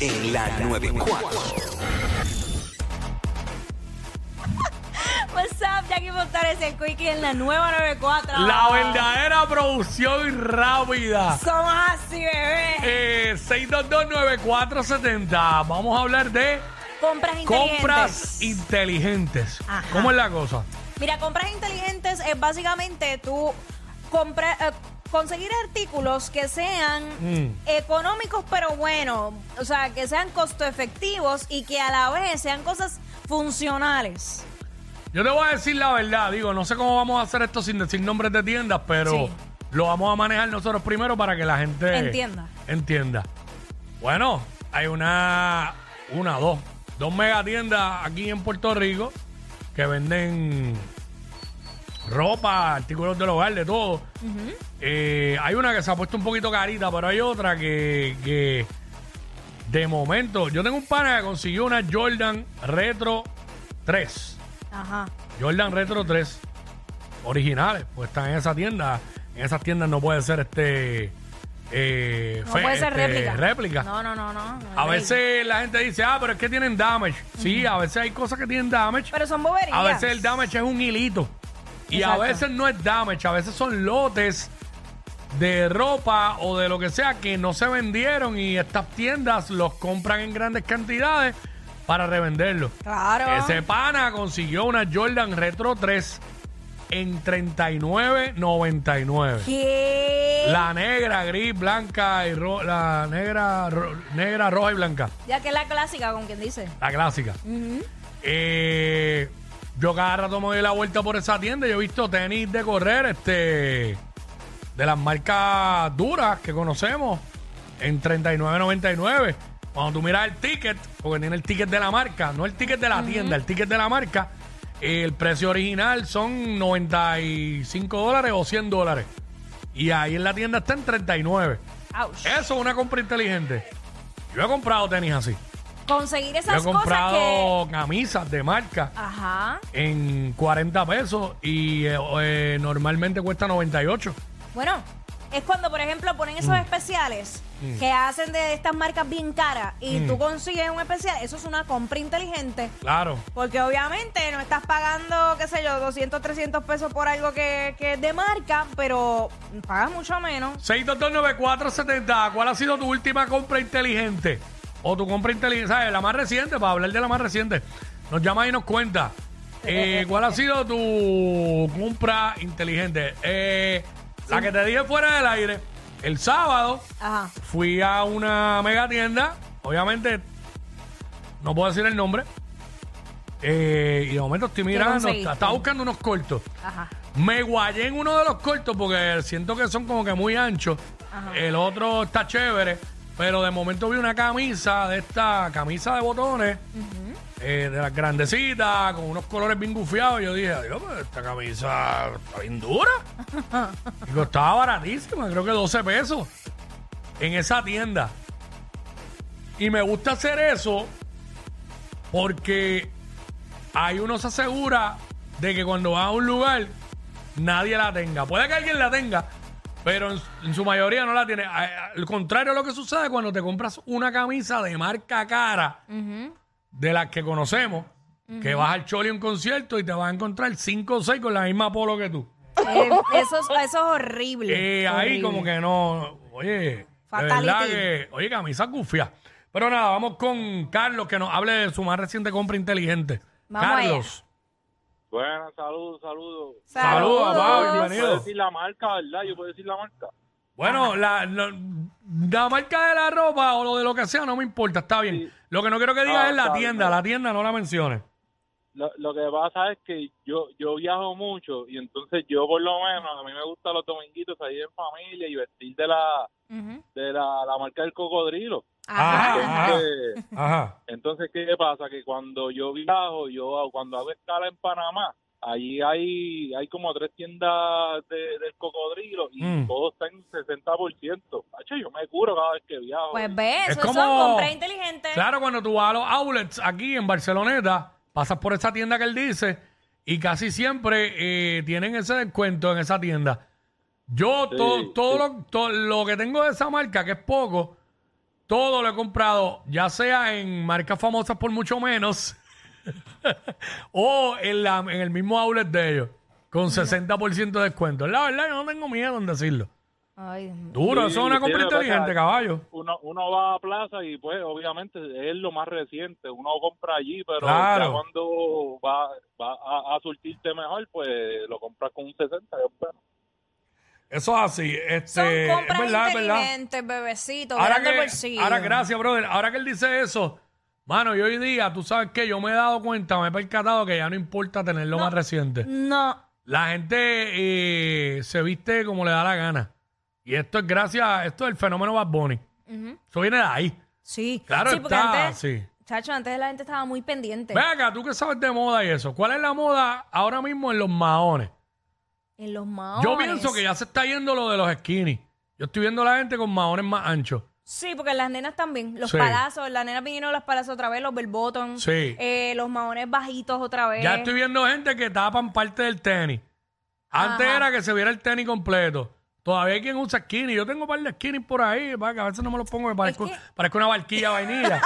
en la 94. What's up, Jackie Fontanes, el Quickie en la nueva 94. La verdadera producción rápida. Somos así, bebé. Eh, 6229470. Vamos a hablar de compras inteligentes. compras inteligentes. Ajá. ¿Cómo es la cosa? Mira, compras inteligentes es básicamente tú compra- eh, conseguir artículos que sean Mm. económicos pero buenos, o sea, que sean costo efectivos y que a la vez sean cosas funcionales. Yo te voy a decir la verdad. Digo, no sé cómo vamos a hacer esto sin decir nombres de tiendas, pero Sí. lo vamos a manejar nosotros primero para que la gente Entienda. entienda. Bueno, hay una, una, dos, dos mega tiendas aquí en Puerto Rico que venden ropa, artículos del hogar, de todo. Eh, hay una que se ha puesto un poquito carita, pero hay otra que, que de momento, yo tengo un pana que consiguió una Jordan Retro 3. Ajá. Jordan Retro 3 originales, pues están en esa tienda. En esas tiendas no puede ser este. eh, No fe- puede ser este, réplica. réplica. No, no, no, no. no A veces la gente dice, ah, pero es que tienen damage. Sí, a veces hay cosas que tienen damage. Pero son boberías. A veces el damage es un hilito. Y Exacto. a veces no es damage, a veces son lotes de ropa o de lo que sea que no se vendieron y estas tiendas los compran en grandes cantidades para revenderlos. Claro. Ese pana consiguió una Jordan Retro 3 en 39.99. ¿Qué? La negra, gris, blanca y ro- la negra, ro- negra, roja y blanca. Ya que es la clásica, con quien dice. La clásica. Eh, yo cada rato me doy la vuelta por esa tienda. y Yo he visto tenis de correr, este, de las marcas duras que conocemos, en 39.99. Cuando tú miras el ticket, porque tiene el ticket de la marca, no el ticket de la tienda, el ticket de la marca, el precio original son 95 dólares o 100 dólares. Y ahí en la tienda está en 39. Ouch. Eso es una compra inteligente. Yo he comprado tenis así. Conseguir Yo esas he cosas comprado camisas de marca que. Ajá. en 40 pesos y eh, eh, normalmente cuesta 98. Bueno, es cuando, por ejemplo, ponen esos Mm. especiales que hacen de estas marcas bien caras y Mm. tú consigues un especial. Eso es una compra inteligente. Claro. Porque obviamente no estás pagando, qué sé yo, 200, 300 pesos por algo que, que es de marca, pero pagas mucho menos. 6229470, ¿cuál ha sido tu última compra inteligente? O tu compra inteligente, ¿sabes? La más reciente, para hablar de la más reciente. Nos llama y nos cuenta. Eh, ¿Cuál ha sido tu compra inteligente? Eh, La que te dije fuera del aire. El sábado Ajá. fui a una mega tienda, obviamente no puedo decir el nombre, eh, y de momento estoy mirando, conseguiste? estaba buscando unos cortos. Ajá. Me guayé en uno de los cortos porque siento que son como que muy anchos. Ajá. El otro está chévere, pero de momento vi una camisa de esta camisa de botones, eh, de las grandecitas, con unos colores bien gufiados. Y yo dije, Dios, pues esta camisa está bien dura. y costaba baratísima, creo que 12 pesos en esa tienda. Y me gusta hacer eso porque ahí uno se asegura de que cuando va a un lugar nadie la tenga. Puede que alguien la tenga, pero en, en su mayoría no la tiene. A- a- Al contrario de lo que sucede cuando te compras una camisa de marca cara de las que conocemos, que vas al Choli a un concierto y te vas a encontrar cinco o seis con la misma polo que tú. Eh, eso, es- eso es horrible. Eh, ahí Horrible. como que no, oye, de Fatality. verdad que, oye, camisa gufia. Pero nada, vamos con Carlos que nos hable de su más reciente compra inteligente. Vamos Carlos. Buenas, saludos, saludos. Saludos, papá, Puedo bienvenido. decir la marca, ¿verdad? Yo puedo decir la marca. Bueno, la, la, la marca de la ropa o lo de lo que sea no me importa, está bien. Sí. Lo que no quiero que digas Ah, es la está bien, tienda, está la tienda no la menciones. Lo, lo que pasa es que yo yo viajo mucho y entonces yo por lo menos a mí me gusta los dominguitos salir en familia y vestir de la Ujú. de la, la marca del cocodrilo. Ajá. Ajá. Entonces, Ajá. entonces qué pasa que cuando yo viajo, yo cuando hago escala en Panamá, allí hay hay como tres tiendas de, del cocodrilo y Mm. todo está en 60%. Hacho, yo me curo cada vez que viajo. Pues ve, Es eso como- son compras inteligentes. Claro, cuando tú vas a los outlets aquí en Barceloneta, pasas por esa tienda que él dice y casi siempre eh, tienen ese descuento en esa tienda. Yo Sí, to- todo, sí. Lo, todo lo que tengo de esa marca, que es poco, todo lo he comprado, ya sea en marcas famosas por mucho menos o en, la, en el mismo outlet de ellos, con 60% de descuento. La verdad, yo no tengo miedo en decirlo. Ay, Dios mío. Duro, eso es una compra inteligente, caballo. Uno, uno va a plaza y pues obviamente es lo más reciente, uno compra allí, pero Claro. ya cuando va, va a, a surtirte mejor, pues lo compras con un 60. yo espero. Eso es así. Son Este, es compras verdad, es verdad. inteligentes, bebecito, Ahora que, bolsillo. ahora, gracias, brother. Ahora que él dice eso, mano, y hoy día, tú sabes que yo me he dado cuenta, me he percatado que ya no importa tener lo más reciente. No, La gente eh, se viste como le da la gana. Y esto es gracias, esto es el fenómeno Bad Bunny. Eso viene de ahí. sí. Claro sí, porque está, antes, sí. chacho, antes la gente estaba muy pendiente. Ve acá, tú que sabes de moda y eso. ¿Cuál es la moda ahora mismo en los maones? En los maones. Yo pienso que ya se está yendo lo de los skinny. Yo estoy viendo a la gente con maones más anchos. Sí, porque las nenas también. Los Sí. palazos, las nenas vinieron los palazos otra vez, los bell bottom. Sí. eh, los maones bajitos otra vez. Ya estoy viendo gente que tapan parte del tenis. Antes Ajá. era que se viera el tenis completo. Todavía hay quien usa skinny. Yo tengo un par de skinny por ahí, para que a veces no me los pongo, me parezco, que- parezco una barquilla vainilla.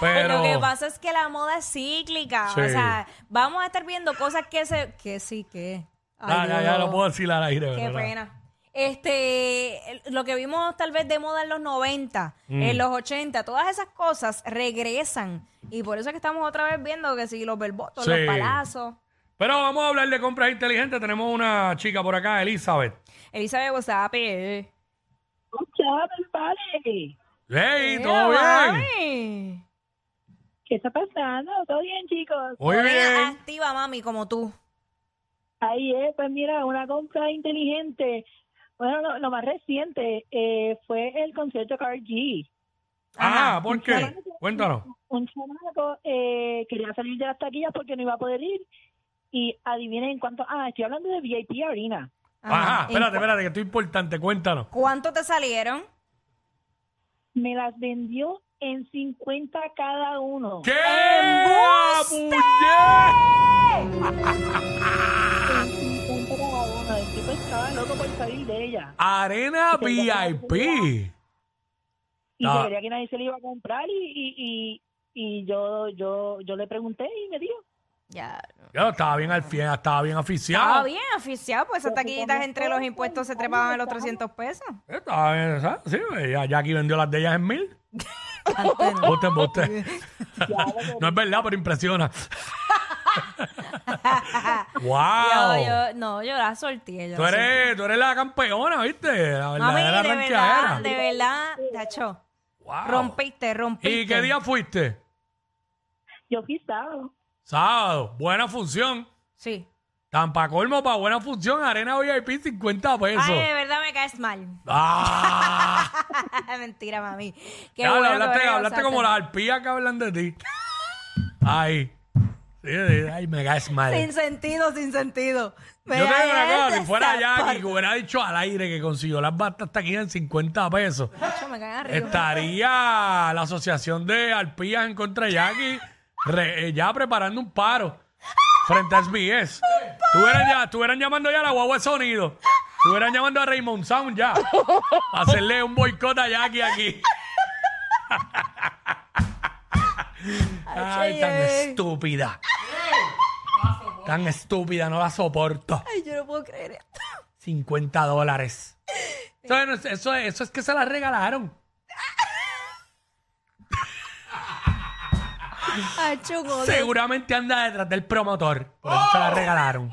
Pero Lo que pasa es que la moda es cíclica. Sí. O sea, vamos a estar viendo cosas que se... Que sí, que... Ah, ya, ya lo puedo decir al aire. Qué ¿verdad? pena. Este, lo que vimos tal vez de moda en los 90, Mm. en los 80, todas esas cosas regresan. Y por eso es que estamos otra vez viendo que si los verbotos, Sí. los palazos. Pero vamos a hablar de compras inteligentes. Tenemos una chica por acá, Elizabeth. Elizabeth WhatsApp. eh. Vale. Hey, ¿todo bien? mami. ¿Qué está pasando? ¿Todo bien, chicos? Muy bien. activa, mami, como tú. Ahí es, pues mira, una compra inteligente. Bueno, lo, lo más reciente eh, fue el concierto Carl G. Ah, Ajá. ¿por qué? Cuéntanos. Un chamaco eh, quería salir de las taquillas porque no iba a poder ir. Y adivinen en cuánto... Ah, estoy hablando de VIP Arena. Ajá, ¿En espérate, espérate, que esto es importante. Cuéntanos. ¿Cuánto te salieron? Me las vendió en 50 cada uno. ¿Qué? ¡Embuste! Arena VIP. y Ah. se veía que nadie se le iba a comprar y, y, y, y yo, yo, yo le pregunté y me dijo. Ya. Ya estaba bien al fiel, estaba bien aficiado. Estaba bien aficionado, pues esas taquillitas entre los impuestos se trepaban a los 300 pesos. Estaba bien, ¿sabes? Sí, ya Jackie vendió las de ellas en mil. Bote, bote. no es verdad, pero impresiona. wow. Yo, yo, no, yo la sorteé. yo tú, la eres, tú eres la campeona, ¿viste? La Mami, verdadera de verdad, ranqueadera. de verdad, Tacho, Wow. rompiste, rompiste. ¿Y qué día fuiste? Yo fui sábado. Sábado. Buena función. Sí. Tan pa' colmo para buena función. Arena VIP 50 pesos. Ay, de verdad me caes mal. ¡Ah! Mentira, mami. Qué Ya, bueno que hablaste, hablaste como las arpías que hablan de ti. Ay. Ay, me caes mal. Sin sentido, sin sentido. Me Yo te digo una cosa, si fuera Jackie que hubiera dicho al aire que consiguió las batas aquí en 50 pesos, me arriba. estaría la asociación de arpías en contra de Jackie re- eh, ya preparando un paro frente a SBS. Estuvieran, ya, estuvieran llamando ya a la guagua de sonido. Estuvieran llamando a Raymond Sound ya. A hacerle un boicot a Jackie aquí. Ay, tan estúpida. Tan estúpida, no la soporto. Ay, yo no puedo creer esto. 50 dólares. Eso, no es- eso, es- eso es que se la regalaron. Ay, chungo. Seguramente anda detrás del promotor. Por eso se la regalaron.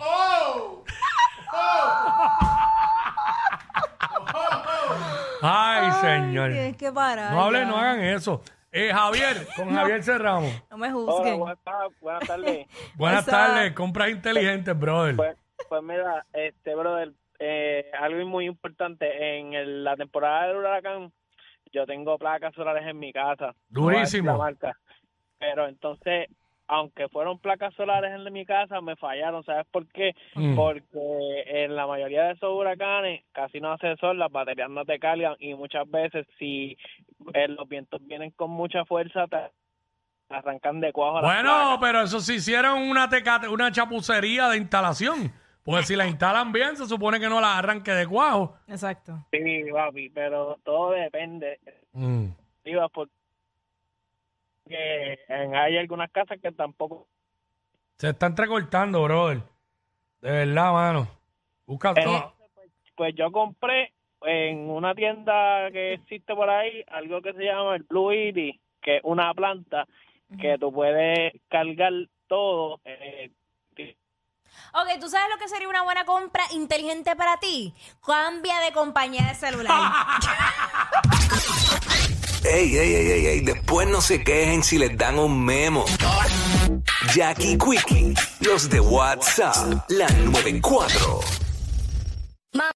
Ay, señor. Tienes que parar. No hablen, ya. no hagan eso. Eh, Javier, con Javier Cerramos. No me Hola, juzguen. buenas, buenas tardes. Buenas tardes, compras inteligentes, brother. pues, pues mira, este brother, eh, algo muy importante en el- la temporada del huracán, yo tengo placas solares en mi casa. no voy a decir Durísimo. marca. Pero entonces, aunque fueron placas solares en mi casa, me fallaron. ¿Sabes por qué? Mm. Porque en la mayoría de esos huracanes casi no hace sol, las baterías no te cargan y muchas veces si eh, los vientos vienen con mucha fuerza, te arrancan de cuajo las Bueno, placas. pero eso sí hicieron una, tecate- una chapucería de instalación. Porque si la instalan bien, se supone que no la arranque de cuajo. Exacto. Sí, papi, pero todo depende. Mm. porque en- hay algunas casas que tampoco Se está entrecortando, brother. De verdad, mano. Busca Eh, no. pues yo compré en una tienda que existe por ahí algo que se llama el Blue Yeti, que es una planta que tú puedes cargar todo. eh, Ok, ¿tú sabes lo que sería una buena compra inteligente para ti? Cambia de compañía de celular. Ey, ey, ey, ey, ey, después no se quejen si les dan un memo. Jackie Quickie, los de WhatsApp, la 94.